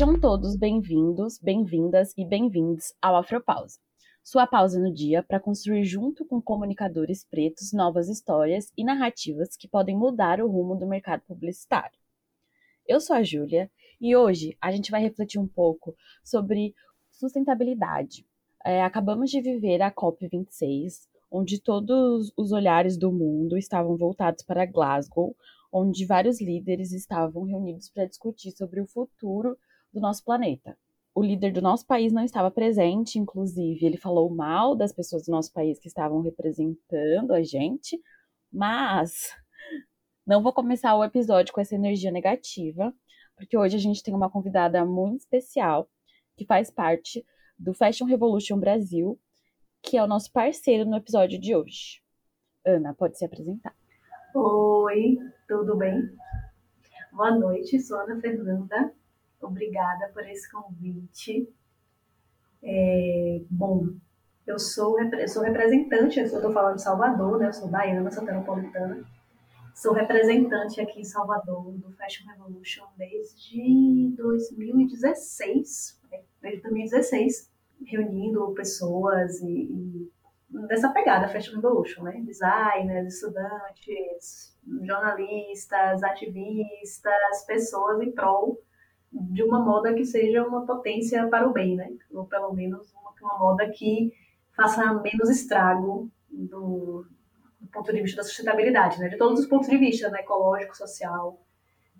Sejam todos bem-vindos, bem-vindas e bem-vindos ao Afropausa. Sua pausa no dia para construir junto com comunicadores pretos novas histórias e narrativas que podem mudar o rumo do mercado publicitário. Eu sou a Júlia e hoje a gente vai refletir um pouco sobre sustentabilidade. É, acabamos de viver a COP26, onde todos os olhares do mundo estavam voltados para Glasgow, onde vários líderes estavam reunidos para discutir sobre o futuro do nosso planeta. O líder do nosso país não estava presente, inclusive, ele falou mal das pessoas do nosso país que estavam representando a gente, mas não vou começar o episódio com essa energia negativa, porque hoje a gente tem uma convidada muito especial que faz parte do Fashion Revolution Brasil, que é o nosso parceiro no episódio de hoje. Ana, pode se apresentar. Oi, tudo bem? Boa noite, sou Ana Fernanda. Obrigada por esse convite. É, bom, eu sou, sou representante, eu estou falando de Salvador, né? Eu sou baiana, soteropolitana. Sou representante aqui em Salvador do Fashion Revolution desde 2016, né? desde 2016, reunindo pessoas e, e dessa pegada Fashion Revolution, né? Designers, estudantes, jornalistas, ativistas, pessoas em prol de uma moda que seja uma potência para o bem, né? Ou pelo menos uma, uma moda que faça menos estrago do, do, ponto de vista da sustentabilidade, né? De todos os pontos de vista, né? Ecológico, social,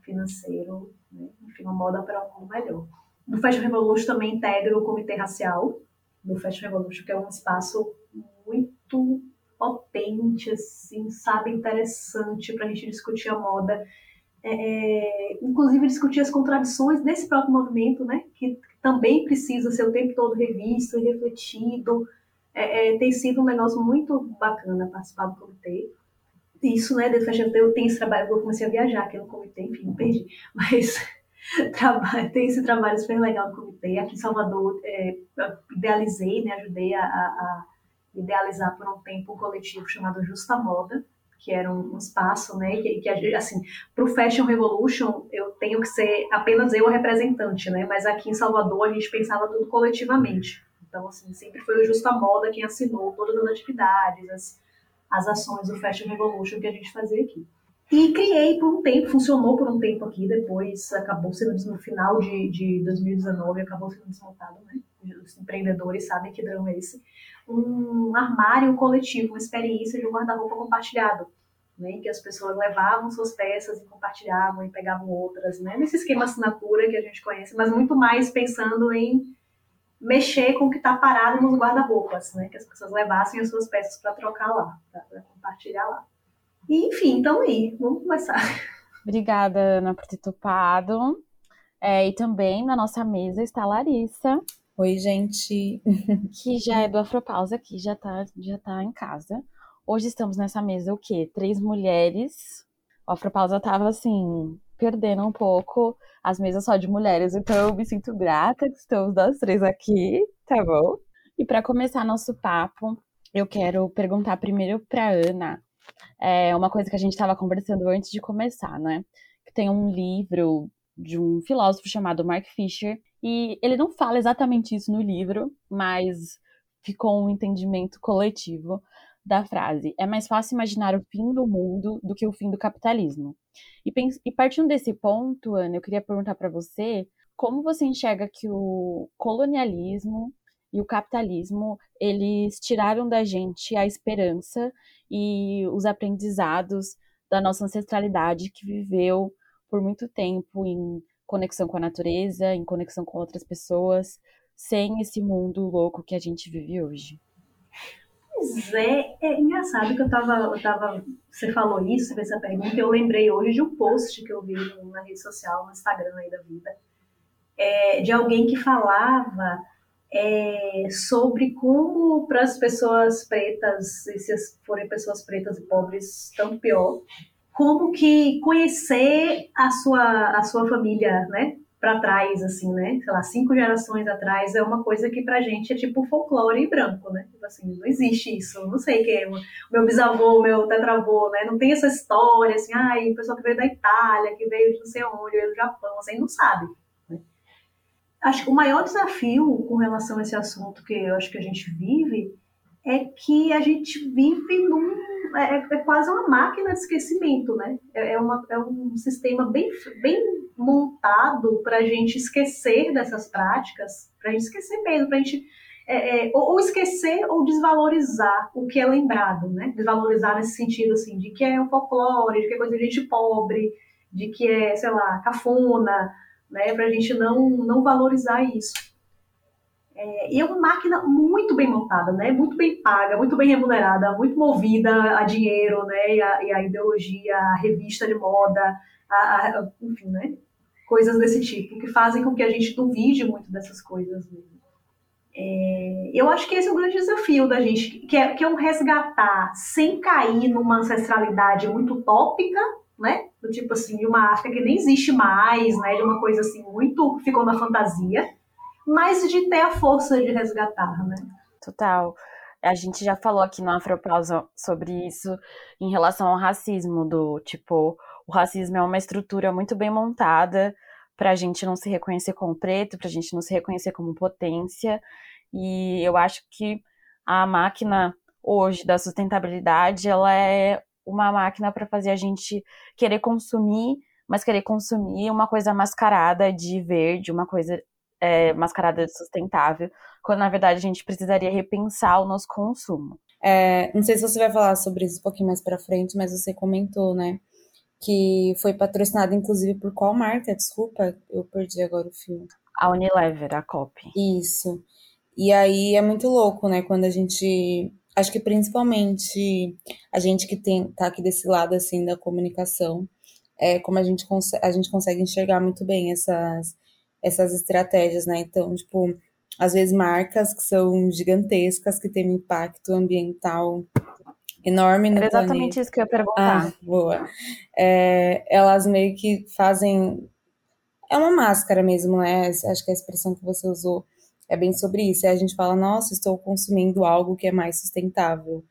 financeiro, né? enfim, uma moda para um mundo melhor. No Fashion Revolution também integra o Comitê Racial, do Fashion Revolution, que é um espaço muito potente, assim, sabe, interessante para a gente discutir a moda. É, é, inclusive discutir as contradições desse próprio movimento, né, que também precisa ser o tempo todo revisto e refletido. É, é, tem sido um negócio muito bacana participar do comitê. Isso, né, eu tenho esse trabalho, eu comecei a viajar aqui no comitê, enfim, me perdi, mas tem esse trabalho super legal no comitê. Aqui em Salvador, é, idealizei, né, ajudei a, a idealizar por um tempo um coletivo chamado Justa Moda, que era um, espaço, né, que, que assim, para o Fashion Revolution eu tenho que ser apenas eu a representante, né, mas aqui em Salvador a gente pensava tudo coletivamente. Então, assim, sempre foi o Justa Moda quem assinou todas as atividades, as, as ações do Fashion Revolution que a gente fazia aqui. E criei por um tempo, funcionou por um tempo aqui, depois acabou sendo no final de, de 2019, acabou sendo desmontado, né? Os empreendedores sabem que drama é esse. Um armário coletivo, uma experiência de um guarda-roupa compartilhado, né? Que as pessoas levavam suas peças e compartilhavam e pegavam outras, né? Nesse esquema assinatura que a gente conhece, mas muito mais pensando em mexer com o que está parado nos guarda-roupas, né? Que as pessoas levassem as suas peças para trocar lá, para compartilhar lá. E, enfim, então aí, vamos começar. Obrigada, Ana, por ter topado. É, e também na nossa mesa está a Larissa. Oi, gente. Que já é do Afropausa aqui, já tá, já tá em casa. Hoje estamos nessa mesa o quê? Três mulheres. O Afropausa tava assim, perdendo um pouco as mesas só de mulheres, então eu me sinto grata que estamos nós três aqui, tá bom? E para começar nosso papo, eu quero perguntar primeiro para Ana é uma coisa que a gente estava conversando antes de começar, né? Que tem um livro de um filósofo chamado Mark Fisher, e ele não fala exatamente isso no livro, mas ficou um entendimento coletivo da frase. É mais fácil imaginar o fim do mundo do que o fim do capitalismo. E, e partindo desse ponto, Ana, eu queria perguntar para você como você enxerga que o colonialismo e o capitalismo, eles tiraram da gente a esperança e os aprendizados da nossa ancestralidade que viveu por muito tempo em conexão com a natureza, em conexão com outras pessoas, sem esse mundo louco que a gente vive hoje. Pois é, é engraçado que eu tava, eu tava, você falou isso, fez essa pergunta, eu lembrei hoje de um post que eu vi na rede social, no Instagram aí da vida, é, de alguém que falava é, sobre como para as pessoas pretas, e se forem pessoas pretas e pobres, tanto pior, como que conhecer a sua, a sua família, né? Para trás, assim, né? Sei lá, cinco gerações atrás é uma coisa que pra gente é tipo folclore branco, né? Tipo assim, não existe isso. Não sei quem é o meu bisavô, meu tetravô, né? Não tem essa história, assim, ai, ah, pessoa que veio da Itália, que veio de não sei onde, veio do Japão, assim, não sabe. acho que o maior desafio com relação a esse assunto que eu acho que a gente vive é que a gente vive num é, é quase uma máquina de esquecimento, né? É, é uma, é um sistema bem, bem montado para a gente esquecer dessas práticas, para a gente esquecer mesmo, para a gente é, é, ou, esquecer ou desvalorizar o que é lembrado, né? Desvalorizar nesse sentido, assim, de que é o folclore, de que é coisa de gente pobre, de que é, sei lá, cafona, né? Para a gente não, não valorizar isso. É, e é uma máquina muito bem montada, né? Muito bem paga, muito bem remunerada, muito movida a dinheiro, né? E a, e a ideologia, a revista de moda, a, a, enfim, né? Coisas desse tipo, que fazem com que a gente duvide muito dessas coisas mesmo. É, eu acho que esse é o grande desafio da gente, que é, que é um resgatar sem cair numa ancestralidade muito utópica, né? Do tipo assim, de uma África que nem existe mais, né? De uma coisa assim, muito ficou na fantasia, mas de ter a força de resgatar, né? Total. A gente já falou aqui no Afropausa sobre isso em relação ao racismo, do tipo, o racismo é uma estrutura muito bem montada para a gente não se reconhecer como preto, para a gente não se reconhecer como potência. E eu acho que a máquina hoje da sustentabilidade, ela é uma máquina para fazer a gente querer consumir, mas querer consumir uma coisa mascarada de verde, uma coisa é, mascarada de sustentável, quando na verdade a gente precisaria repensar o nosso consumo. É, não sei se você vai falar sobre isso um pouquinho mais para frente, mas você comentou, né? Que foi patrocinado inclusive por qual marca? Desculpa, eu perdi agora o filme. A Unilever, a COP. Isso. E aí é muito louco, né? Quando a gente acho que principalmente a gente que tem tá aqui desse lado assim da comunicação, é como a gente a gente consegue enxergar muito bem essas essas estratégias, né? Então, tipo, às vezes marcas que são gigantescas, que têm um impacto ambiental enorme no Era exatamente planeta. isso que eu ia perguntar. Ah, boa. É, elas meio que fazem é uma máscara mesmo, né? Acho que a expressão que você usou é bem sobre isso. E a gente fala, nossa, estou consumindo algo que é mais sustentável.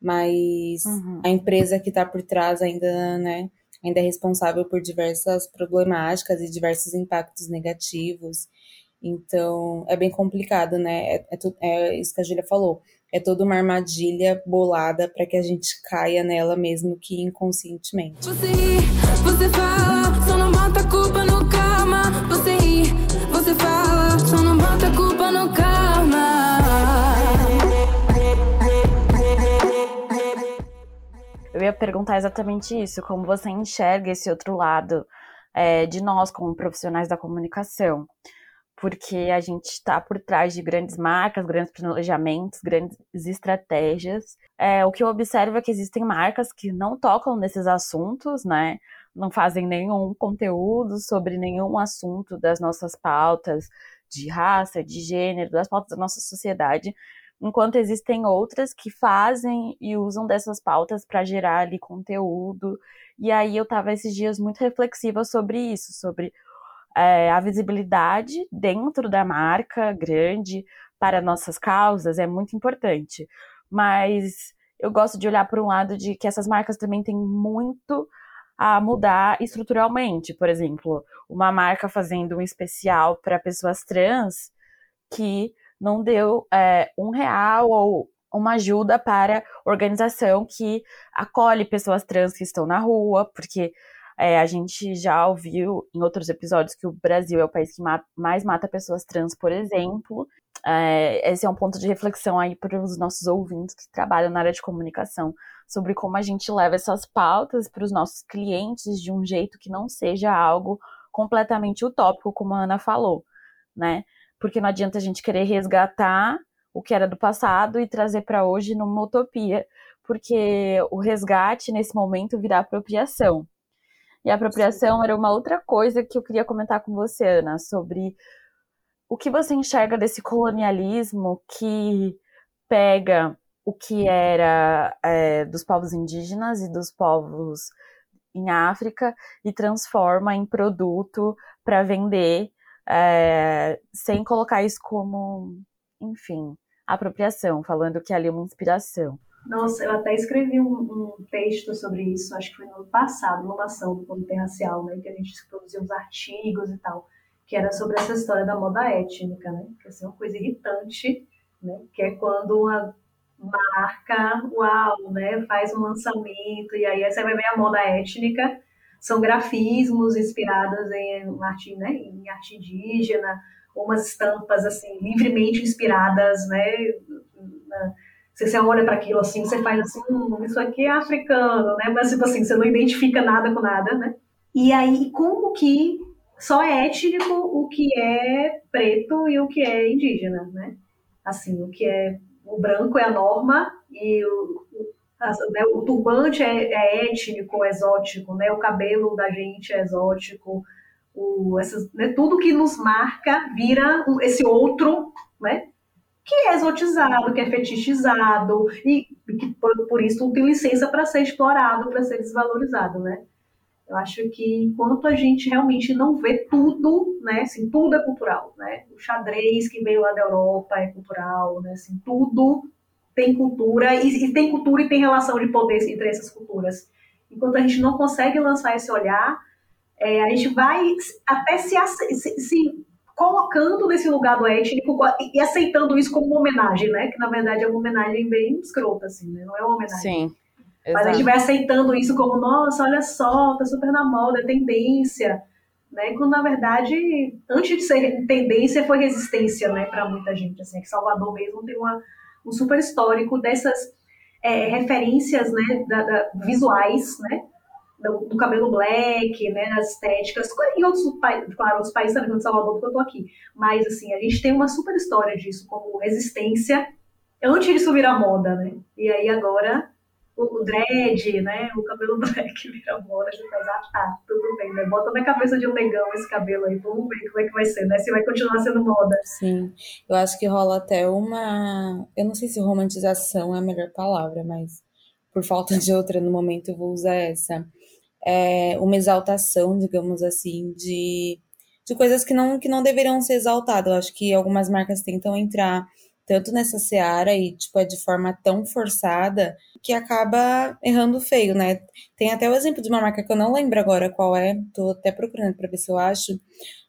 Mas uhum. a empresa que está por trás ainda, né, ainda é responsável por diversas problemáticas e diversos impactos negativos. Então, é bem complicado, né? É, é, é isso que a Julia falou. É toda uma armadilha bolada para que a gente caia nela mesmo que inconscientemente. Você ri, você perguntar exatamente isso, como você enxerga esse outro lado é, de nós como profissionais da comunicação. Porque a gente está por trás de grandes marcas, grandes planejamentos, grandes estratégias. É, o que eu observo é que existem marcas que não tocam nesses assuntos, né? Não fazem nenhum conteúdo sobre nenhum assunto das nossas pautas de raça, de gênero, das pautas da nossa sociedade, enquanto existem outras que fazem e usam dessas pautas para gerar ali conteúdo. E aí eu estava esses dias muito reflexiva sobre isso, sobre é, a visibilidade dentro da marca grande para nossas causas é muito importante. Mas eu gosto de olhar por um lado de que essas marcas também têm muito a mudar estruturalmente. Por exemplo, uma marca fazendo um especial para pessoas trans que não deu é, um real ou uma ajuda para organização que acolhe pessoas trans que estão na rua, porque é, a gente já ouviu em outros episódios que o Brasil é o país que mata, mais mata pessoas trans, por exemplo. É, esse é um ponto de reflexão aí para os nossos ouvintes que trabalham na área de comunicação, sobre como a gente leva essas pautas para os nossos clientes de um jeito que não seja algo completamente utópico, como a Ana falou, né? Porque não adianta a gente querer resgatar o que era do passado e trazer para hoje numa utopia, porque o resgate nesse momento virá apropriação. E a apropriação era uma outra coisa que eu queria comentar com você, Ana, sobre o que você enxerga desse colonialismo que pega o que era é, dos povos indígenas e dos povos em África e transforma em produto para vender é, sem colocar isso como, enfim, apropriação, falando que ali é uma inspiração. Nossa, eu até escrevi um, um, texto sobre isso, ação que foi no ano passado, numa ação do Comitê Racial, né, que a gente produziu uns artigos e tal, que era sobre essa história da moda étnica, né? Que é uma coisa irritante, né? Que é quando uma marca, uau, né? Faz um lançamento e aí você vai ver a moda étnica, são grafismos inspirados em arte, né? Em arte indígena, umas estampas assim livremente inspiradas, né? Na, se você olha para aquilo assim, você faz assim, hum, isso aqui é africano, né? Mas tipo assim, você não identifica nada com nada, né? E aí, como que só é étnico o que é preto e o que é indígena, né? Assim, o que é o branco é a norma e o, o, né, o turbante é, é, étnico, exótico, né? O cabelo da gente é exótico, o, essas, né, tudo que nos marca vira esse outro, né? que é exotizado, que é fetichizado e que por, por isso tem licença para ser explorado, para ser desvalorizado, né? Eu acho que enquanto a gente realmente não vê tudo, né, assim, tudo é cultural, né? O xadrez que veio lá da Europa é cultural, né? Assim, tudo tem cultura e, e tem cultura e tem relação de poder entre essas culturas. Enquanto a gente não consegue lançar esse olhar, é, a gente vai até se, se, se colocando nesse lugar do étnico e aceitando isso como uma homenagem, né? Que na verdade é uma homenagem bem escrota, assim, né? Não é uma homenagem. Sim. Exato. Mas a gente vai aceitando isso como, nossa, olha só, tá super na moda, é tendência, né? Quando na verdade, antes de ser tendência, foi resistência, né, para muita gente, assim, que Salvador mesmo tem uma, um super histórico dessas é, referências, né, da, da, visuais, né, do, do, cabelo black, né, nas estéticas, e outros claro, outros países também, como Salvador, porque eu tô aqui. Mas, assim, a gente tem uma super história disso, como resistência, antes disso virar moda, né? E aí agora o dread, né? O cabelo black vira moda, você faz, ah, tá, tudo bem, né? Bota na cabeça de um negão esse cabelo aí, vamos ver como é que vai ser, né? Se vai continuar sendo moda. Sim, eu acho que rola até uma. Eu não sei se romantização é a melhor palavra, mas por falta de outra no momento eu vou usar essa é, uma exaltação, digamos assim, de, de coisas que não, que não deveriam ser exaltadas. Eu acho que algumas marcas tentam entrar tanto nessa seara e, tipo, é de forma tão forçada que acaba errando feio, né? Tem até o exemplo de uma marca que eu não lembro agora qual é, tô até procurando para ver se eu acho,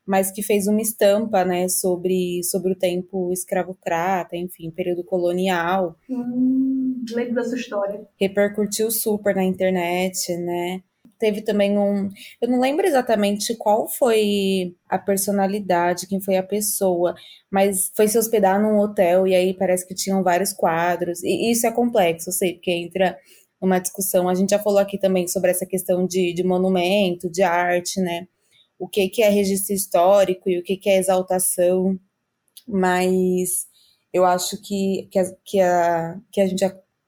mas que fez uma estampa, né, sobre, sobre o tempo escravocrata, enfim, período colonial. Hum, lembro dessa história. Repercutiu super na internet, né? Teve também um. Eu não lembro exatamente qual foi a personalidade, quem foi a pessoa, mas foi se hospedar num hotel e aí parece que tinham vários quadros. E isso é complexo, eu sei, porque entra uma discussão. A gente já falou aqui também sobre essa questão de, de monumento, de arte, né? O que, que é registro histórico e o que, que é exaltação, mas eu acho que, que, a, que, a, que a gente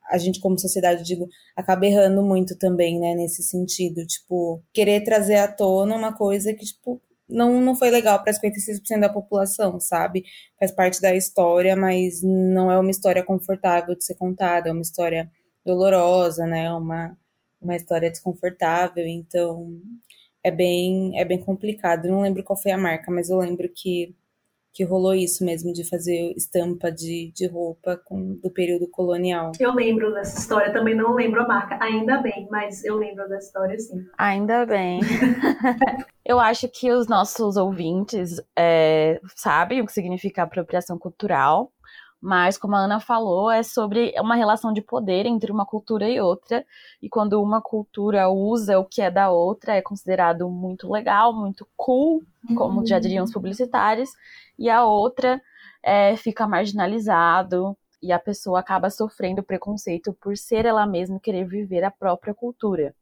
a gente como sociedade, digo, acaba errando muito também, né, nesse sentido, tipo, querer trazer à tona uma coisa que, tipo, não, não foi legal para 56% da população, sabe? Faz parte da história, mas não é uma história confortável de ser contada, é uma história dolorosa, né? Uma, uma história desconfortável, então é bem, é bem complicado. Eu não lembro qual foi a marca, mas eu lembro que que rolou isso mesmo, de fazer estampa de, de roupa com, do período colonial. Eu lembro dessa história, também não lembro a marca, ainda bem, mas eu lembro da história sim. Ainda bem. eu acho que os nossos ouvintes é, sabem o que significa apropriação cultural, mas como a Ana falou, é sobre uma relação de poder entre uma cultura e outra, e quando uma cultura usa o que é da outra, é considerado muito legal, muito cool, como uhum. já diriam os publicitários, e a outra é, fica marginalizado e a pessoa acaba sofrendo preconceito por ser ela mesma e querer viver a própria cultura.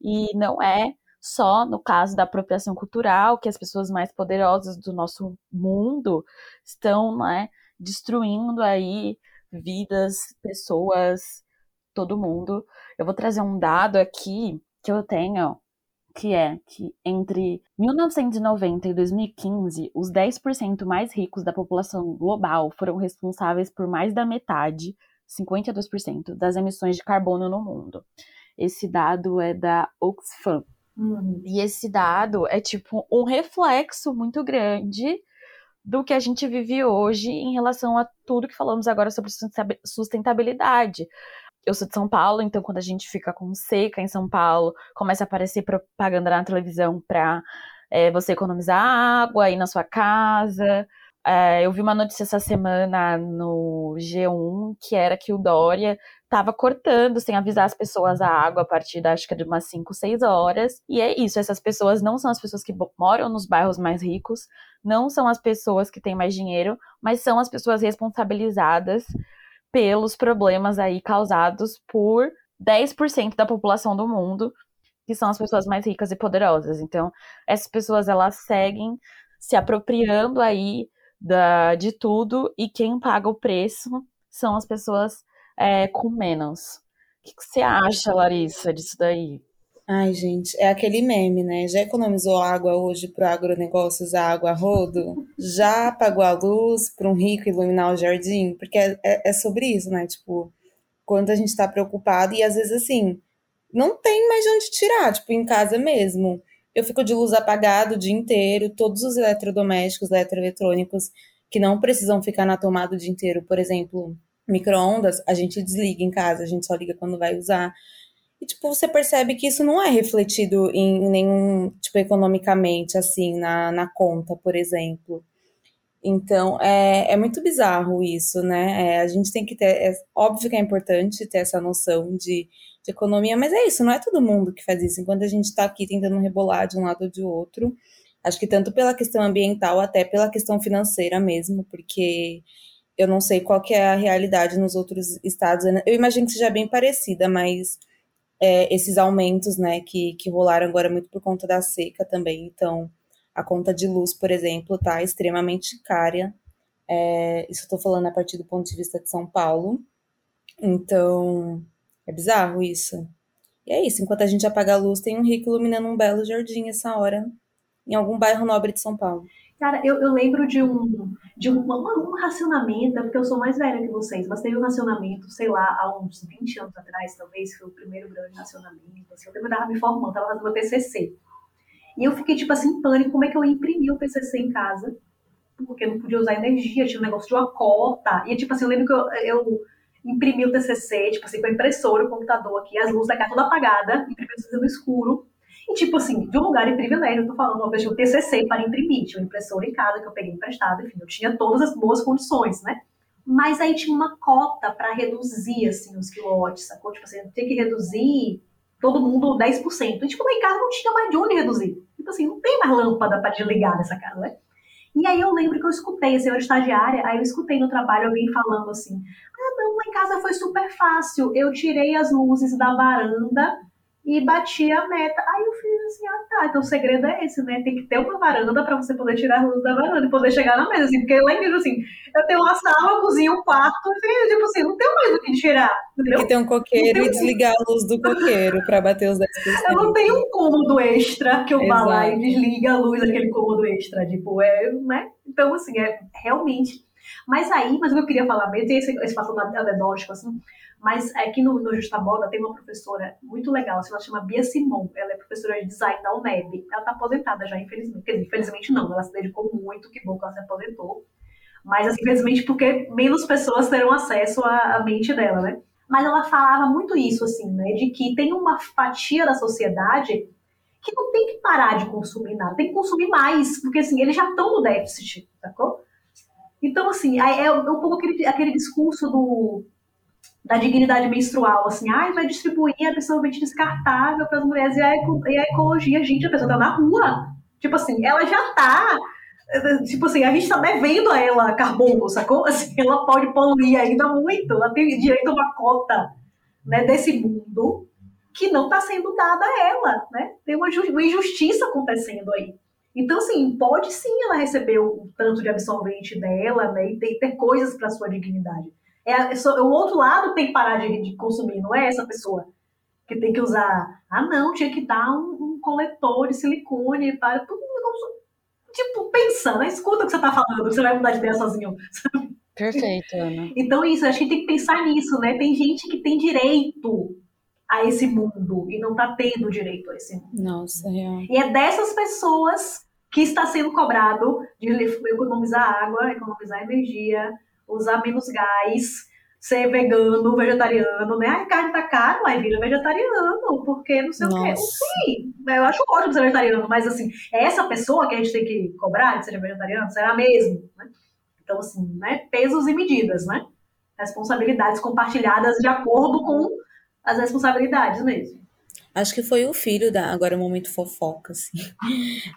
E não é só no caso da apropriação cultural que as pessoas mais poderosas do nosso mundo estão né, destruindo aí vidas, pessoas, todo mundo. Eu vou trazer um dado aqui que eu tenho que é que entre 1990 e 2015, os 10% mais ricos da população global foram responsáveis por mais da metade, 52%, das emissões de carbono no mundo. Esse dado é da Oxfam. Uhum. E esse dado é tipo um reflexo muito grande do que a gente vive hoje em relação a tudo que falamos agora sobre sustentabilidade eu sou de São Paulo, então quando a gente fica com seca em São Paulo, começa a aparecer propaganda na televisão para é, você economizar água aí na sua casa. É, eu vi uma notícia essa semana no G1 que era que o Dória estava cortando sem avisar as pessoas a água a partir da, acho que de umas 5, 6 horas. E é isso, essas pessoas não são as pessoas que moram nos bairros mais ricos, não são as pessoas que têm mais dinheiro, mas são as pessoas responsabilizadas pelos problemas aí causados por 10% da população do mundo, que são as pessoas mais ricas e poderosas. Então, essas pessoas elas seguem se apropriando aí da, de tudo e quem paga o preço são as pessoas é, com menos. O que, que você acha, Larissa, disso daí? Ai, gente, é aquele meme, né? Já economizou água hoje para o agronegócio usar água rodo? Já pagou a luz para um rico iluminar o jardim? Porque é, é, é sobre isso, né? Tipo, quando a gente está preocupado e às vezes assim, não tem mais de onde tirar, tipo, em casa mesmo. Eu fico de luz apagada o dia inteiro, todos os eletrodomésticos, eletroeletrônicos que não precisam ficar na tomada o dia inteiro, por exemplo, micro-ondas, a gente desliga em casa, a gente só liga quando vai usar. E, tipo, você percebe que isso não é refletido em nenhum, tipo, economicamente, assim, na, na conta, por exemplo. Então, é, é muito bizarro isso, né? É, a gente tem que ter. É óbvio que é importante ter essa noção de, de economia, mas é isso, não é todo mundo que faz isso. Enquanto a gente está aqui tentando rebolar de um lado ou de outro, acho que tanto pela questão ambiental, até pela questão financeira mesmo, porque eu não sei qual que é a realidade nos outros estados. Eu imagino que seja bem parecida, mas é, esses aumentos, né, que, que rolaram agora muito por conta da seca também. Então, a conta de luz, por exemplo, está extremamente cara. É, isso estou falando a partir do ponto de vista de São Paulo. Então, é bizarro isso. E é isso, enquanto a gente apaga a luz, tem um rico iluminando um belo jardim essa hora, em algum bairro nobre de São Paulo. Cara, eu, eu lembro de um, de um, um, um racionamento, é porque eu sou mais velha que vocês, mas teve um racionamento, sei lá, há uns 20 anos atrás, talvez, foi o primeiro grande racionamento. Assim, eu estava me formando, estava fazendo meu TCC. E eu fiquei, tipo assim, em pânico, como é que eu ia imprimir o PCC em casa? Porque não podia usar energia, tinha um negócio de uma cota. E, tipo assim, eu lembro que eu, eu imprimi o TCC, tipo assim, com a impressora, o computador aqui, as luzes da casa toda apagada, imprimi o TCC no escuro. E, tipo assim, de um lugar de privilégio, eu tô falando, uma vez tinha um TCC para imprimir, tinha uma impressora em casa que eu peguei emprestado, enfim, eu tinha todas as boas condições, né? Mas aí tinha uma cota para reduzir, assim, os quilowatts, sacou? Tipo assim, tem que reduzir todo mundo 10%. E, tipo, lá em casa não tinha mais de onde reduzir. Tipo assim, não tem mais lâmpada para desligar nessa casa, né? E aí eu lembro que eu escutei, assim, eu era estagiária, aí eu escutei no trabalho alguém falando assim, ah, não, lá em casa foi super fácil, eu tirei as luzes da varanda e bati a meta. Aí eu fiz assim, ah tá, então o segredo é esse, né? Tem que ter uma varanda para você poder tirar a luz da varanda e poder chegar na mesa, assim, porque lá em tipo assim, eu tenho uma sala, cozinha, um quarto, assim, tipo assim, não tenho mais o que tirar, entendeu? Tem que ter um coqueiro e desligar a luz do coqueiro para bater os 10%. Eu não tenho um cômodo extra que eu vá lá e desliga a luz daquele cômodo extra, tipo, é, né? Então, assim, é realmente... Mas aí, mas o que eu queria falar mesmo, tem esse, esse fator anedótico, assim, mas aqui no, no Justa tem uma professora muito legal, assim, ela chama Bia Simon. Ela é professora de design da UNEB. Ela está aposentada já, infelizmente. Dizer, infelizmente não, ela se dedicou muito, que bom que ela se aposentou. Mas, assim, infelizmente, porque menos pessoas terão acesso à, à mente dela, né? Mas ela falava muito isso, assim, né? De que tem uma fatia da sociedade que não tem que parar de consumir nada, tem que consumir mais, porque, assim, eles já estão no déficit, sacou? Então, assim, é, um pouco aquele, aquele discurso do da dignidade menstrual, assim, ai, vai distribuir absolutamente descartável para as mulheres e a, e a, ecologia, gente, a pessoa tá na rua. Tipo assim, ela já tá. Tipo assim, a gente tá devendo a ela carbono, sacou? Assim, ela pode poluir ainda muito, ela tem direito a uma cota né, desse mundo que não está sendo dada a ela, né? Tem uma, uma injustiça acontecendo aí. Então, assim, pode sim ela receber o tanto de absorvente dela, né? E ter, ter coisas para sua dignidade. É, é o outro lado tem que parar de, de, consumir, não é essa pessoa que tem que usar. Ah, não, tinha que dar um, um coletor de silicone para tudo. Tipo, pensando, né? escuta o que você está falando, você vai mudar de ideia sozinho. Perfeito, Ana. Então, isso, a gente tem que pensar nisso, né? Tem gente que tem direito a esse mundo e não está tendo direito a esse mundo. Nossa, real. E é dessas pessoas que está sendo cobrado de economizar água, economizar energia, usar menos gás, ser vegano, vegetariano, né? A carne tá caro, aí vira vegetariano, porque não sei Nossa. o quê. Sim, eu acho ótimo ser vegetariano, mas assim, é essa pessoa que a gente tem que cobrar de ser vegetariano? Será mesmo? Né? Então, assim, né? Pesos e medidas, né? Responsabilidades compartilhadas de acordo com as responsabilidades mesmo. Acho que foi o filho da. Agora é um momento fofoca, assim.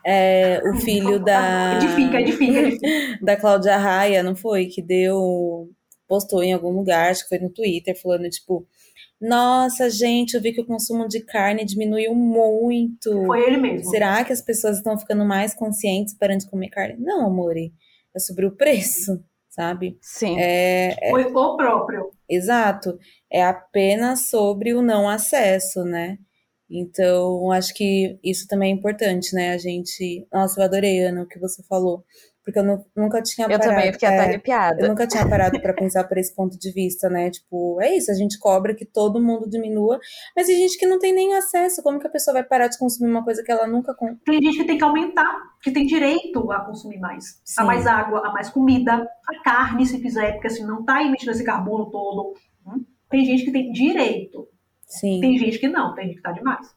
É, o filho da. Edifica, edifica, edifica. Da Cláudia Raia, não foi? Que deu. Postou em algum lugar, acho que foi no Twitter, falando, tipo. Nossa, gente, eu vi que o consumo de carne diminuiu muito. Foi ele mesmo. Será que as pessoas estão ficando mais conscientes para de comer carne? Não, amore. É sobre o preço, sabe? Sim. É, é... Foi o próprio. Exato. É apenas sobre o não acesso, né? Então, acho que isso também é importante, né? A gente. Nossa, eu adorei, Ana, o que você falou. Porque eu não, nunca tinha eu parado. Eu também fiquei é, até arrepiada. Eu nunca tinha parado para pensar por esse ponto de vista, né? Tipo, é isso, a gente cobra que todo mundo diminua, mas tem gente que não tem nem acesso. Como que a pessoa vai parar de consumir uma coisa que ela nunca. Tem gente que tem que aumentar, que tem direito a consumir mais. Sim. A mais água, a mais comida, a carne, se fizer, porque assim, não tá emitindo esse carbono todo. Tem gente que tem direito. Sim. Tem gente que não, tem gente que tá demais.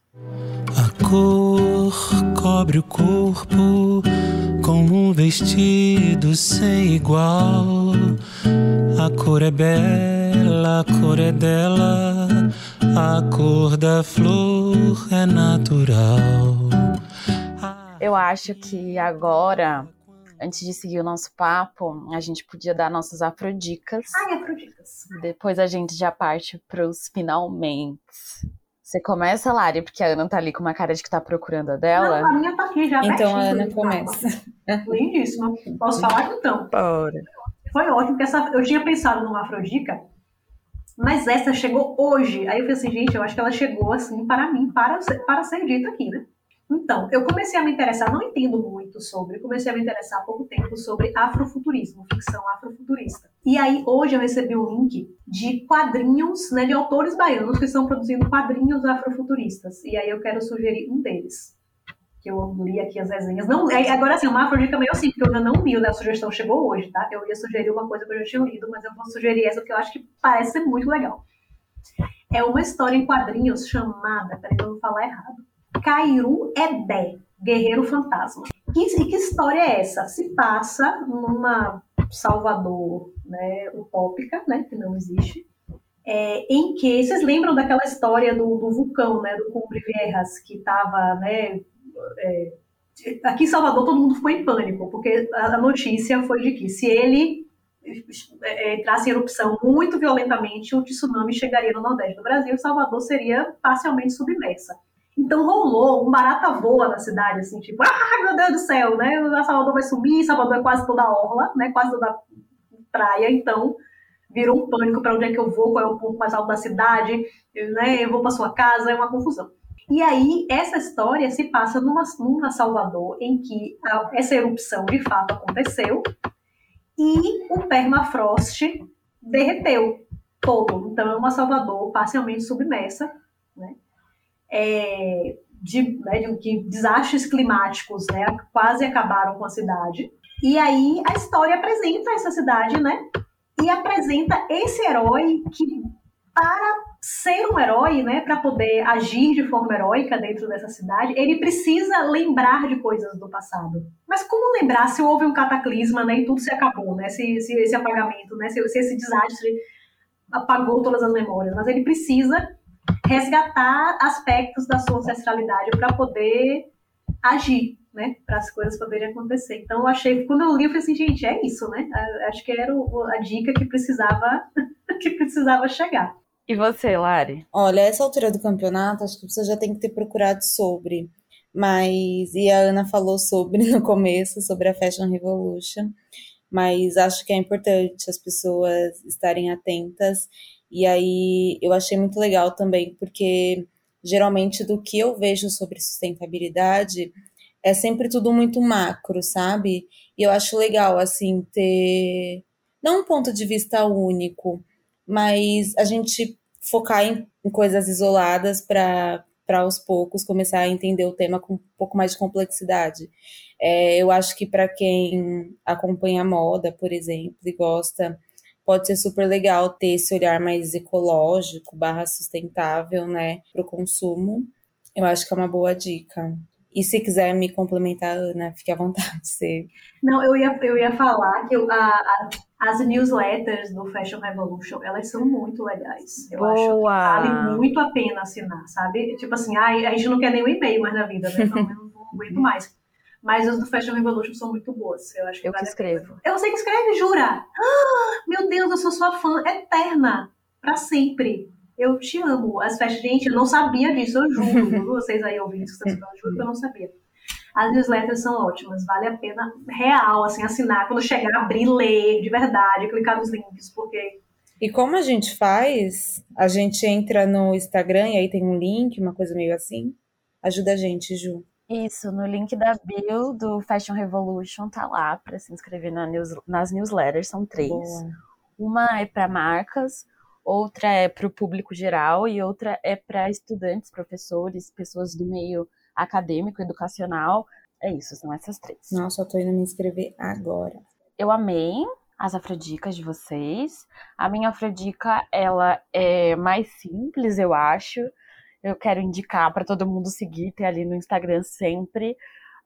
A cor cobre o corpo como um vestido sem igual. A cor é bela, a cor é dela, a cor da flor é natural. Eu acho que agora antes de seguir o nosso papo, a gente podia dar nossas afrodicas. Ai, afrodicas. Depois a gente já parte para os finalmente. Você começa, Lari, porque a Ana tá ali com uma cara de que tá procurando a dela. Não, a minha tá aqui já. Então a Ana começa. Lindíssima. Posso falar então? Bora. Foi ótimo, porque essa, eu tinha pensado numa afrodica, mas essa chegou hoje. Aí eu falei assim, gente, eu acho que ela chegou assim para mim, para, para ser dita aqui, né? Então, eu comecei a me interessar, não entendo muito sobre, comecei a me interessar há pouco tempo sobre afrofuturismo, ficção afrofuturista. E aí, hoje eu recebi um link de quadrinhos, né, de autores baianos que estão produzindo quadrinhos afrofuturistas. E aí eu quero sugerir um deles, que eu li aqui as resenhas. Não, é, agora sim, uma afrodica meio assim, porque eu ainda não li, né, a sugestão chegou hoje, tá? Eu ia sugerir uma coisa que eu já tinha lido, mas eu vou sugerir essa que eu acho que parece ser muito legal. É uma história em quadrinhos chamada, peraí, eu vou falar errado Cairu Ebé, Guerreiro Fantasma. E, que história é essa? Se passa numa Salvador né, utópica, né, que não existe, é, em que vocês lembram daquela história do, do vulcão, né, do Cumbre Viejas, que estava, né, é, aqui em Salvador todo mundo ficou em pânico, porque a notícia foi de que se ele é, entrasse em erupção muito violentamente, o tsunami chegaria no Nordeste do Brasil e Salvador seria parcialmente submersa. Então rolou um barata voa na cidade, assim, tipo, ah, meu Deus do céu, né? O Salvador vai sumir, Salvador é quase toda orla, né? Quase toda praia, então virou um pânico para onde é que eu vou, qual é o ponto mais alto da cidade, né? Eu vou para sua casa, é uma confusão. E aí, essa história se passa numa, numa Salvador em que a, essa erupção de fato aconteceu e o permafrost derreteu todo. Então, é uma Salvador parcialmente submersa, né? É, de, né, de, que desastres climáticos né, quase acabaram com a cidade. E aí a história apresenta essa cidade, né? E apresenta esse herói que, para ser um herói, né, para poder agir de forma heróica dentro dessa cidade, ele precisa lembrar de coisas do passado. Mas como lembrar se houve um cataclisma, né, e tudo se acabou, né, se, se esse apagamento, né, se, se esse desastre apagou todas as memórias? Mas ele precisa resgatar aspectos da sua ancestralidade para poder agir, né? Para as coisas poderem acontecer. Então, eu achei, quando eu li, eu falei assim, gente, é isso, né? Acho que era a dica que precisava, que precisava chegar. E você, Lari? Olha, essa altura do campeonato, acho que você já tem que ter procurado sobre. Mas, e a Ana falou sobre no começo, sobre a Fashion Revolution. Mas acho que é importante as pessoas estarem atentas e aí eu achei muito legal também, porque geralmente do que eu vejo sobre sustentabilidade é sempre tudo muito macro, sabe? E eu acho legal, assim, ter não um ponto de vista único, mas a gente focar em, em coisas isoladas para para aos poucos começar a entender o tema com um pouco mais de complexidade. É, eu acho que para quem acompanha moda, por exemplo, e gosta pode ser super legal ter esse olhar mais ecológico, barra sustentável, né, para o consumo. Eu acho que é uma boa dica. E se quiser me complementar, Ana, fique à vontade. Você... Não, eu ia, eu ia falar que a, a, as newsletters do Fashion Revolution, elas são muito legais. Eu Boa. acho que vale muito a pena assinar, sabe? Tipo assim, ai, a gente não quer nem um e-mail mais na vida, né? Então eu não aguento mais. Mas as do Fashion Revolution são muito boas. Eu acho que Eu vale que escrevo. Eu sei que escreve, jura? Ah, meu Deus, eu sou sua fã eterna. Pra sempre. Eu te amo. As festas, gente, eu não sabia disso, eu juro. Vocês aí ouvindo isso, eu juro que eu não sabia. As newsletters são ótimas, vale a pena real, assim, assinar, quando chegar, abrir, ler, de verdade, clicar nos links, porque... E como a gente faz? A gente entra no Instagram e aí tem um link, uma coisa meio assim? Ajuda a gente, Ju. Isso, no link da bio do Fashion Revolution tá lá para se inscrever na news, nas newsletters, são três. Boa. Uma é para marcas, outra é para o público geral e outra é para estudantes, professores, pessoas do meio acadêmico, educacional. É isso, são essas três. Nossa, eu tô indo me inscrever agora. Eu amei as afrodicas de vocês. A minha afrodica, ela é mais simples, eu acho. Eu quero indicar para todo mundo seguir, ter ali no Instagram sempre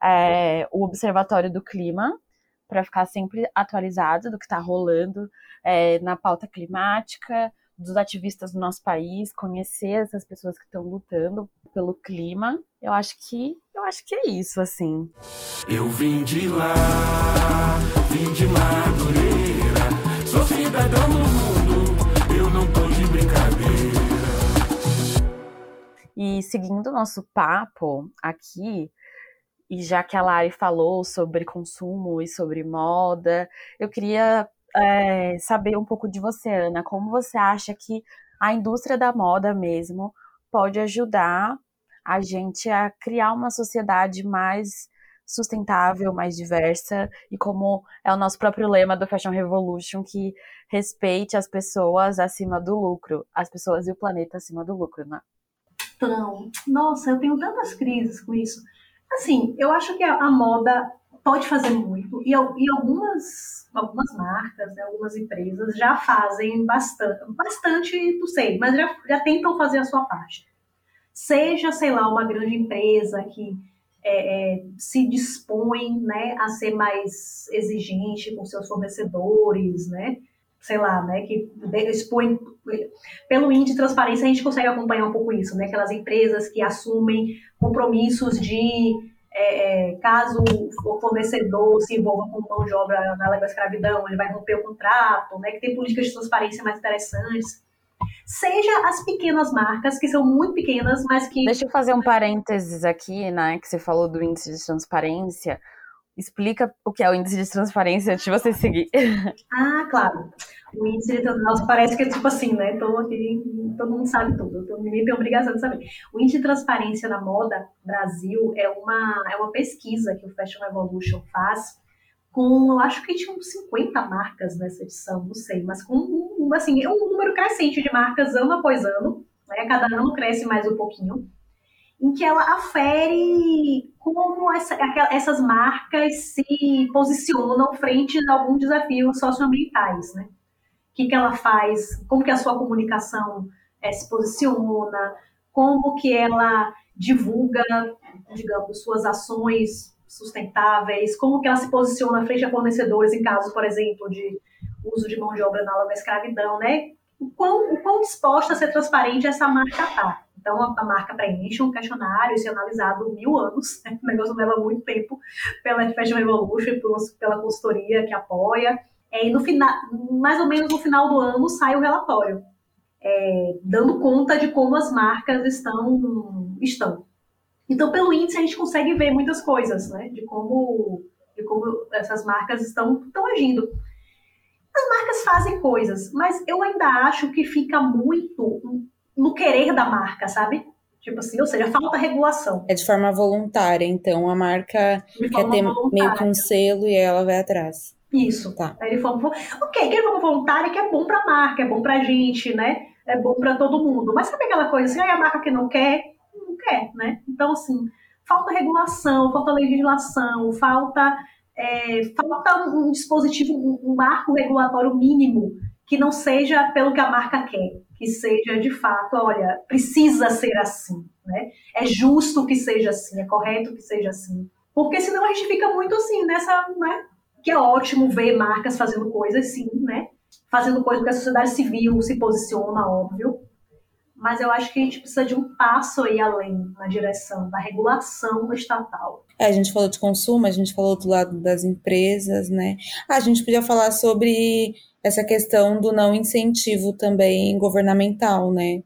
é, o Observatório do Clima, para ficar sempre atualizado do que está rolando é, na pauta climática, dos ativistas do nosso país, conhecer essas pessoas que estão lutando pelo clima. Eu acho que eu acho que é isso assim. Eu vim de lá, vim de Madureira, sou cidadão do mundo, eu não tô de brincadeira. E seguindo o nosso papo aqui, e já que a Lari falou sobre consumo e sobre moda, eu queria é, saber um pouco de você, Ana. Como você acha que a indústria da moda mesmo pode ajudar a gente a criar uma sociedade mais sustentável, mais diversa e como é o nosso próprio lema do Fashion Revolution que respeite as pessoas acima do lucro, as pessoas e o planeta acima do lucro, né? Nossa, eu tenho tantas crises com isso. Assim, eu acho que a, a moda pode fazer muito e, e algumas algumas marcas, né, algumas empresas já fazem bastante, bastante, não sei, mas já, já tentam fazer a sua parte. Seja, sei lá, uma grande empresa que é, é, se dispõe né, a ser mais exigente com seus fornecedores, né? Sei lá, né? Que expõe. Pelo índice de transparência, a gente consegue acompanhar um pouco isso, né? Aquelas empresas que assumem compromissos de é, é, caso o fornecedor se envolva com mão de obra na lei da escravidão, ele vai romper o contrato, né, que tem políticas de transparência mais interessantes. Seja as pequenas marcas, que são muito pequenas, mas que. Deixa eu fazer um parênteses aqui, né? Que você falou do índice de transparência. Explica o que é o índice de transparência antes de você seguir. Ah, claro. O índice de transparência parece que é tipo assim, né? Tô aqui, todo mundo sabe tudo, então ninguém tem obrigação de saber. O índice de transparência na moda Brasil é uma, é uma pesquisa que o Fashion Revolution faz com, eu acho que tinha uns 50 marcas nessa edição, não sei, mas com um, assim, um número crescente de marcas ano após ano, né? Cada ano cresce mais um pouquinho em que ela afere como essa, essas marcas se posicionam frente a alguns desafios socioambientais, né? O que, que ela faz, como que a sua comunicação é, se posiciona, como que ela divulga, digamos, suas ações sustentáveis, como que ela se posiciona frente a fornecedores em casos, por exemplo, de uso de mão de obra na escravidão, né? O quão, o quão disposta a ser transparente essa marca está. Então, a, a marca preenche um questionário, isso é analisado mil anos, né? o negócio leva muito tempo pela Fashion Revolution e pela consultoria que apoia. É, e no final, mais ou menos no final do ano sai o relatório, é, dando conta de como as marcas estão, estão. Então, pelo índice, a gente consegue ver muitas coisas, né? De como, de como essas marcas estão, estão agindo. As marcas fazem coisas, mas eu ainda acho que fica muito no querer da marca, sabe? Tipo assim, ou seja, falta regulação. É de forma voluntária, então a marca quer ter voluntária. meio que um selo e ela vai atrás. Isso. Tá. Aí ele falou, ok, que é uma voluntária que é bom pra marca, é bom pra gente, né? É bom pra todo mundo. Mas sabe aquela coisa assim, aí a marca que não quer, não quer, né? Então, assim, falta regulação, falta legislação, falta, é, falta um dispositivo, um marco regulatório mínimo que não seja pelo que a marca quer, que seja de fato, olha, precisa ser assim, né? É justo que seja assim, é correto que seja assim. Porque senão a gente fica muito assim, nessa, né? Que é ótimo ver marcas fazendo coisas, sim, né? Fazendo coisas que a sociedade civil se posiciona, óbvio. Mas eu acho que a gente precisa de um passo aí além na direção da regulação estatal. É, a gente falou de consumo, a gente falou do lado das empresas, né? Ah, a gente podia falar sobre essa questão do não incentivo também governamental, né?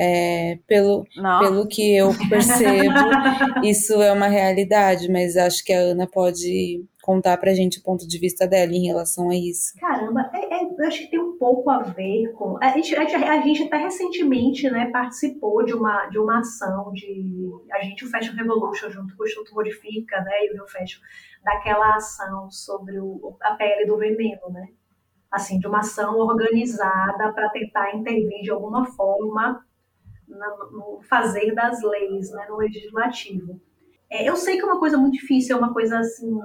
É, pelo, pelo que eu percebo, isso é uma realidade, mas acho que a Ana pode contar pra gente o ponto de vista dela em relação a isso. Caramba, é, acho que tem um pouco a ver com. A gente, a, gente até recentemente né, participou de uma, de uma ação de. A gente, o Fashion Revolution, junto com o Instituto Modifica, né, e o Rio Fashion, daquela ação sobre o, a pele do veneno, né? Assim, de uma ação organizada para tentar intervir de alguma forma no fazer das leis, né, no legislativo. É, eu sei que é uma coisa muito difícil, é uma coisa assim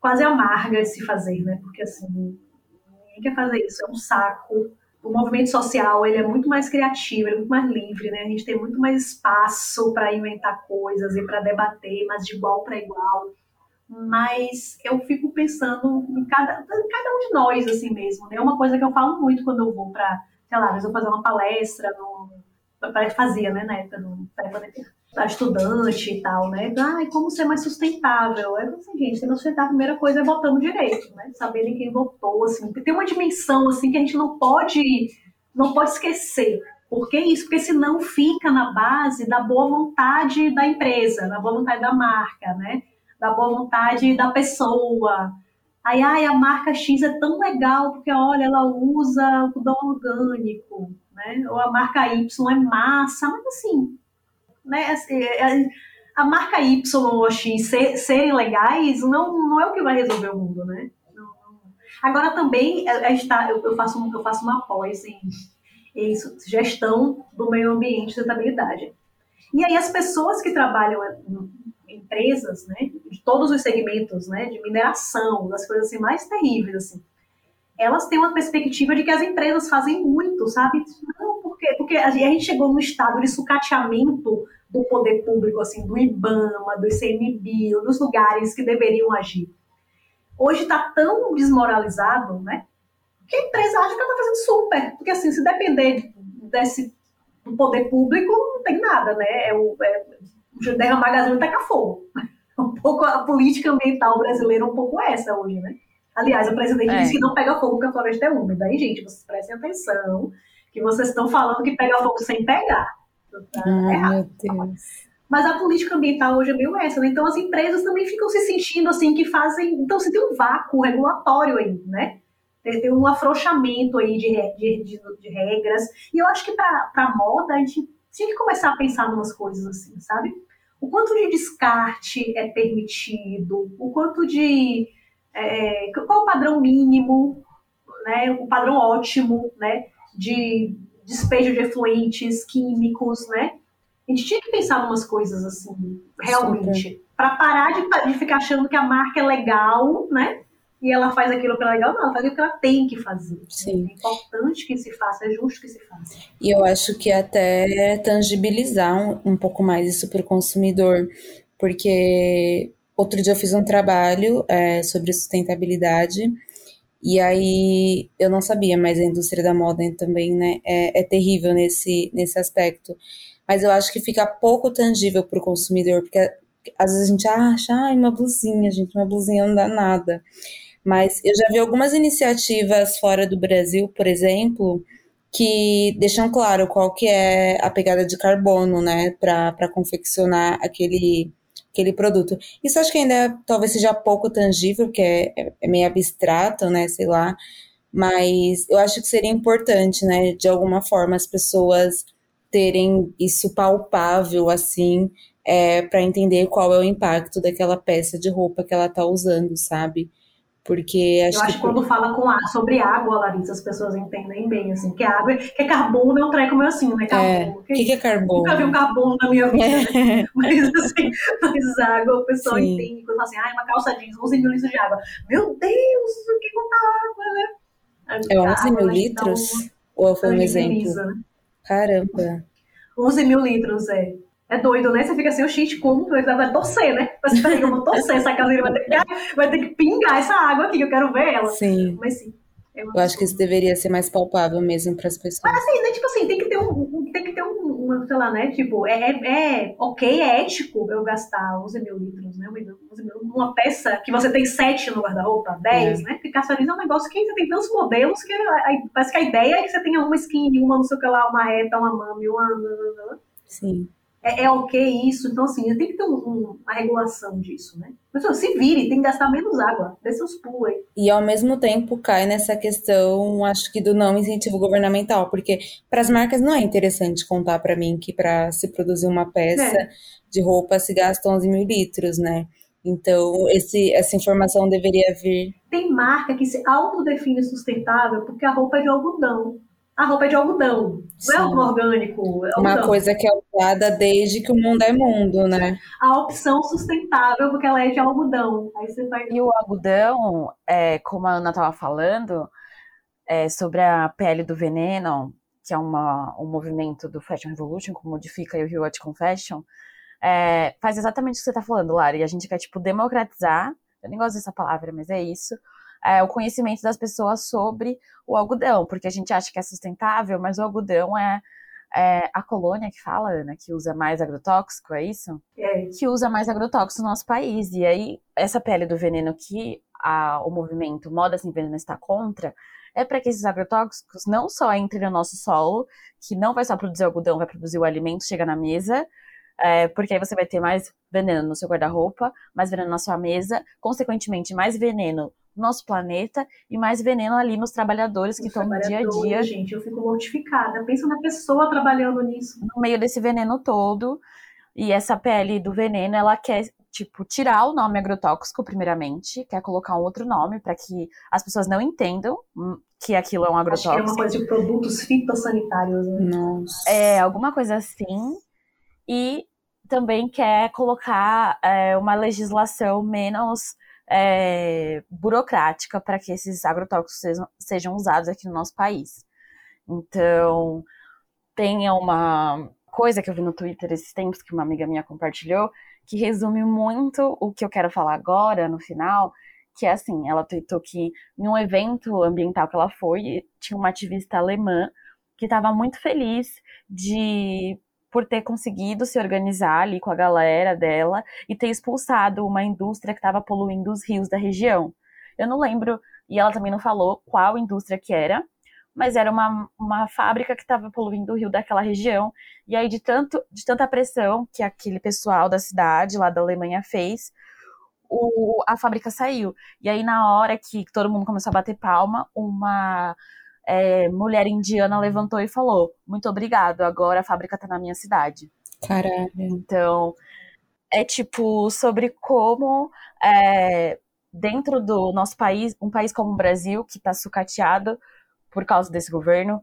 quase amarga se fazer, né? Porque assim ninguém quer fazer isso, é um saco. O movimento social ele é muito mais criativo, ele é muito mais livre, né? A gente tem muito mais espaço para inventar coisas e para debater, mas de igual para igual. Mas eu fico pensando em cada, em cada um de nós, assim mesmo. Né? É uma coisa que eu falo muito quando eu vou para, sei lá, eu vou fazer uma palestra no, fazia, né, na época do para estudante e tal, né? Ah, como ser mais sustentável? É assim, gente, ser sustentável, a primeira coisa é votando direito, né? Saberem quem votou, assim. Tem uma dimensão, assim, que a gente não pode, não pode esquecer. Por que isso? Porque senão fica na base da boa vontade da empresa, da boa vontade da marca, né? Da boa vontade da pessoa. Aí, ai, a marca X é tão legal porque, olha, ela usa algodão orgânico né? Ou a marca Y é massa, mas assim, né? Assim, é, é, a marca Y ou X ser, serem legais não, não é o que vai resolver o mundo, né? Agora também está, eu faço, eu faço uma pós em, em gestão do meio ambiente e sustentabilidade. E aí as pessoas que trabalham em empresas, né, de todos os segmentos, né, de mineração, das coisas assim mais terríveis, assim, elas têm uma perspectiva de que as empresas fazem muito, sabe? Não, por quê? Porque a gente chegou no estado de sucateamento do poder público, assim, do IBAMA, do ICMBio, dos lugares que deveriam agir. Hoje está tão desmoralizado, né? Que a empresa acha que ela está fazendo super. Porque, assim, se depender desse do poder público, não tem nada, né? É o, é, derramar gasolina e tacar fogo. Um pouco a política ambiental brasileira é um pouco essa hoje, né? Aliás, o presidente é. disse que não pega fogo porque a floresta é úmida. Aí, gente, vocês prestem atenção, que vocês estão falando que pega fogo sem pegar. Ai, meu Deus. Mas a política ambiental hoje é meio essa, né? Então as empresas também ficam se sentindo assim que fazem. Então, você tem um vácuo regulatório aí, né? Tem, um afrouxamento aí de, de, de, de, regras. E eu acho que para a moda a gente tinha que começar a pensar em umas coisas assim, sabe? O quanto de descarte é permitido, o quanto de é, qual o padrão mínimo, né, o padrão ótimo né, de despejo de efluentes químicos, né? A gente tinha que pensar em umas coisas assim, realmente, para parar de, de, ficar achando que a marca é legal, né? E ela faz aquilo que é legal, não, ela faz aquilo que ela tem que fazer. Sim. É importante que se faça, é justo que se faça. E eu acho que até tangibilizar um, um pouco mais isso para o consumidor, porque Outro dia eu fiz um trabalho é, sobre sustentabilidade e aí eu não sabia, mas a indústria da moda também, né, é, é terrível nesse, nesse aspecto. Mas eu acho que fica pouco tangível para o consumidor, porque às vezes a gente acha, ai, uma blusinha, gente, uma blusinha não dá nada. Mas eu já vi algumas iniciativas fora do Brasil, por exemplo, que deixam claro qual que é a pegada de carbono, né, para confeccionar aquele aquele produto. Isso acho que ainda talvez seja pouco tangível, porque é, é meio abstrato, né, sei lá, mas eu acho que seria importante, né, de alguma forma as pessoas terem isso palpável, assim, é, para entender qual é o impacto daquela peça de roupa que ela está usando, sabe? Porque acho Eu acho que, quando fala com a, sobre água, Larissa, as pessoas entendem bem, assim, que água, que carbono é um treco meio assim, né? Carbono. O que, que, é carbono? Nunca vi um carbono na minha vida, né? mas assim, mas água, o pessoal Sim. entende, quando fala assim, ah, uma calça jeans, 11 mil litros de água. Meu Deus, o que conta água, né? É 11 mil litros? Ou foi um exemplo? Né? Caramba. 11 mil litros, é. É doido, né? Você fica assim, o xixi, como? Vai torcer, né? Você vai, eu vou torcer, essa caseira vai ter, que, vai ter que pingar essa água aqui, que eu quero ver ela. Sim. Mas sim. É eu acho que isso deveria ser mais palpável mesmo para as pessoas. Mas assim, né, tipo assim, tem que ter um, tem que ter um, uma, sei lá, né, tipo, é, é, é ok, é ético eu gastar 11 mil litros, né, 11 mil, uma peça que você tem 7 no guarda-roupa, 10, é. né, porque caçariz é um negócio que você tem tantos modelos que parece que a ideia é que você tenha uma skin, uma não sei o que lá, uma reta, uma mami, uma... Sim é, é ok isso. Então, assim, tem que ter um, um, uma regulação disso, né? Mas, se vire, tem que gastar menos água, dê seus pulos aí. E, ao mesmo tempo, cai nessa questão, acho que, do não incentivo governamental, porque para as marcas não é interessante contar para mim que para se produzir uma peça é. de roupa se gasta 11 mil litros, né? Então, esse, essa informação deveria vir. Tem marca que se autodefine sustentável porque a roupa é de algodão a roupa é de algodão, Sim. não é algodão orgânico. É Uma coisa que é usada desde que o mundo é mundo, né? A opção sustentável, porque ela é de algodão. Aí você faz... E o algodão, é, como a Ana estava falando, é, sobre a pele do veneno, que é uma, um movimento do Fashion Revolution, que modifica o Rio What Confession, é, faz exatamente o que você está falando, Lara. E a gente quer, tipo, democratizar, eu nem gosto dessa palavra, mas é isso, é, o conhecimento das pessoas sobre o algodão, porque a gente acha que é sustentável, mas o algodão é, é a colônia que fala, Ana, que usa mais agrotóxico, é isso? É. Que usa mais agrotóxico no nosso país. E aí, essa pele do veneno que a, o movimento Moda Sem Veneno está contra, é para que esses agrotóxicos não só entrem no nosso solo, que não vai só produzir algodão, vai produzir o alimento, chega na mesa, é, porque aí você vai ter mais veneno no seu guarda-roupa, mais veneno na sua mesa, consequentemente, mais veneno no nosso planeta e mais veneno ali nos trabalhadores que estão no dia a dia. Gente, eu fico mortificada. Pensa na pessoa trabalhando nisso. No meio desse veneno todo. E essa pele do veneno, ela quer, tipo, tirar o nome agrotóxico, primeiramente, quer colocar um outro nome para que as pessoas não entendam que aquilo é um agrotóxico. Acho que é uma coisa de produtos fitossanitários, né? Nossa. É, alguma coisa assim. E também quer colocar é, uma legislação menos é, burocrática para que esses agrotóxicos sejam, sejam usados aqui no nosso país. Então, tem uma coisa que eu vi no Twitter esses tempos que uma amiga minha compartilhou, que resume muito o que eu quero falar agora, no final, que é assim, ela tweetou que em um evento ambiental que ela foi, tinha uma ativista alemã que estava muito feliz de por ter conseguido se organizar ali com a galera dela e ter expulsado uma indústria que estava poluindo os rios da região. Eu não lembro, e ela também não falou qual indústria que era, mas era uma, uma fábrica que estava poluindo o rio daquela região. E aí, de, tanto, de tanta pressão que aquele pessoal da cidade, lá da Alemanha, fez, o, a fábrica saiu. E aí, na hora que todo mundo começou a bater palma, uma é, mulher indiana levantou e falou: Muito obrigado, agora a fábrica está na minha cidade. Caralho. Então, é tipo sobre como é, dentro do nosso país, um país como o Brasil, que está sucateado por causa desse governo,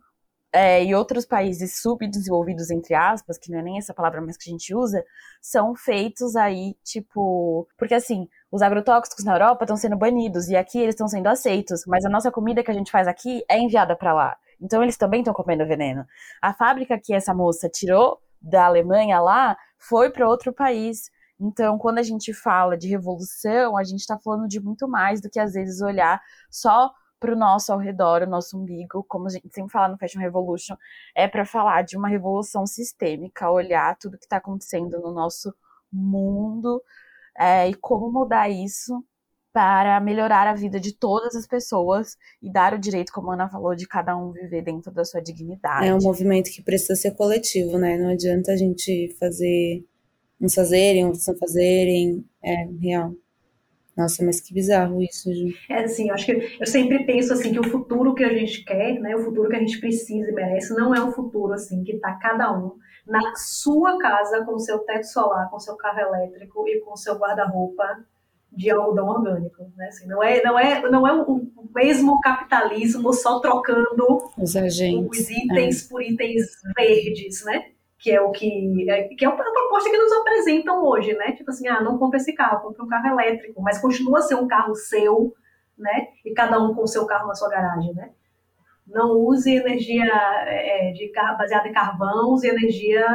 é, e outros países subdesenvolvidos, entre aspas, que não é nem essa palavra mais que a gente usa, são feitos aí, tipo. Porque assim, os agrotóxicos na Europa estão sendo banidos e aqui eles estão sendo aceitos, mas a nossa comida que a gente faz aqui é enviada para lá. Então eles também estão comendo veneno. A fábrica que essa moça tirou da Alemanha lá foi para outro país. Então, quando a gente fala de revolução, a gente está falando de muito mais do que às vezes olhar só para o nosso ao redor, o nosso umbigo, como a gente sempre fala no Fashion Revolution, é para falar de uma revolução sistêmica, olhar tudo que está acontecendo no nosso mundo é, e como mudar isso para melhorar a vida de todas as pessoas e dar o direito, como a Ana falou, de cada um viver dentro da sua dignidade. É um movimento que precisa ser coletivo, né? Não adianta a gente fazer uns fazerem, outros não fazerem. É real. Nossa, mas que bizarro isso, Ju. É assim, eu acho que eu sempre penso assim que o futuro que a gente quer, né, o futuro que a gente precisa e merece, não é um futuro assim que está cada um na sua casa com o seu teto solar, com o seu carro elétrico e com o seu guarda-roupa de algodão orgânico, né? Assim, não é não é não é o mesmo capitalismo só trocando os, agentes, os itens é. por itens verdes, né? Que é o que é, que é a proposta que nos apresentam hoje, né? Tipo assim, ah, não compra esse carro, compra um carro elétrico, mas continua a ser um carro seu, né? E cada um com o seu carro na sua garagem, né? não use energia é, de, baseada em carvão, use energia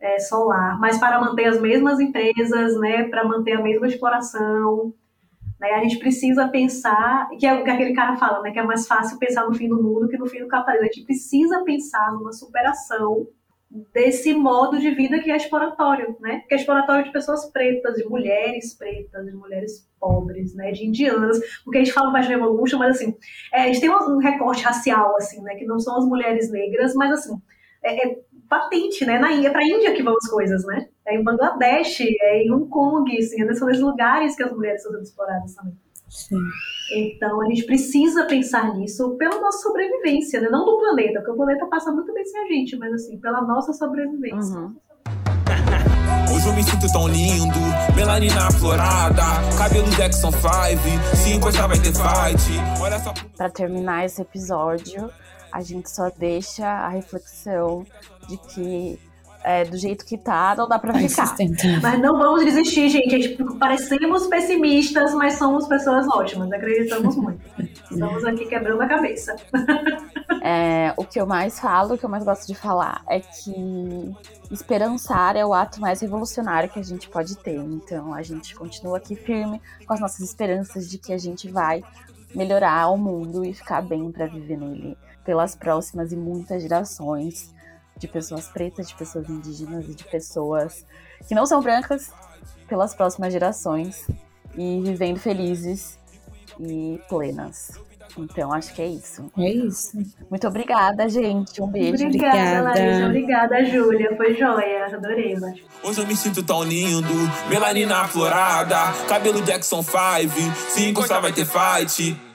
é, solar, mas para manter as mesmas empresas, né, para manter a mesma exploração, né, a gente precisa pensar, que é o que aquele cara fala, né, que é mais fácil pensar no fim do mundo que no fim do capitalismo. A gente precisa pensar numa superação desse modo de vida que é exploratório, né? Que é exploratório de pessoas pretas, de mulheres pretas, de mulheres pobres, né? De indianas, porque a gente fala mais de revolution, mas assim, é, a gente tem um recorte racial, assim, né? Que não são as mulheres negras, mas assim, é, é patente, né? Na Índia, é para a Índia que vão as coisas, né? É em Bangladesh, é em Hong Kong, assim, são os lugares que as mulheres são exploradas também. Sim. Então a gente precisa pensar nisso pela nossa sobrevivência, né? não do planeta, porque o planeta passa muito bem sem a gente, mas assim, pela nossa sobrevivência. Uhum. Hoje eu me sinto tão lindo, melanina aflorada, cabelo Jackson 5, se encostar vai ter fight. Olha só. Pra terminar esse episódio, a gente só deixa a reflexão de que é, do jeito que tá, não dá pra ficar. Mas não vamos desistir, gente. A gente parecemos pessimistas, mas somos pessoas ótimas, acreditamos muito. Estamos aqui quebrando a cabeça. É, o que eu mais falo, o que eu mais gosto de falar é que esperançar é o ato mais revolucionário que a gente pode ter. Então a gente continua aqui firme com as nossas esperanças de que a gente vai melhorar o mundo e ficar bem para viver nele pelas próximas e muitas gerações de pessoas pretas, de pessoas indígenas e de pessoas que não são brancas pelas próximas gerações e vivendo felizes e plenas. Então, acho que é isso. É isso. Muito obrigada, gente. Um beijo. Obrigada, obrigada. Larissa. Obrigada, Júlia. Foi joia. Adorei, mas... Hoje eu me sinto tão lindo. Melanina aflorada. Cabelo Jackson 5. Se encostar vai ter fight.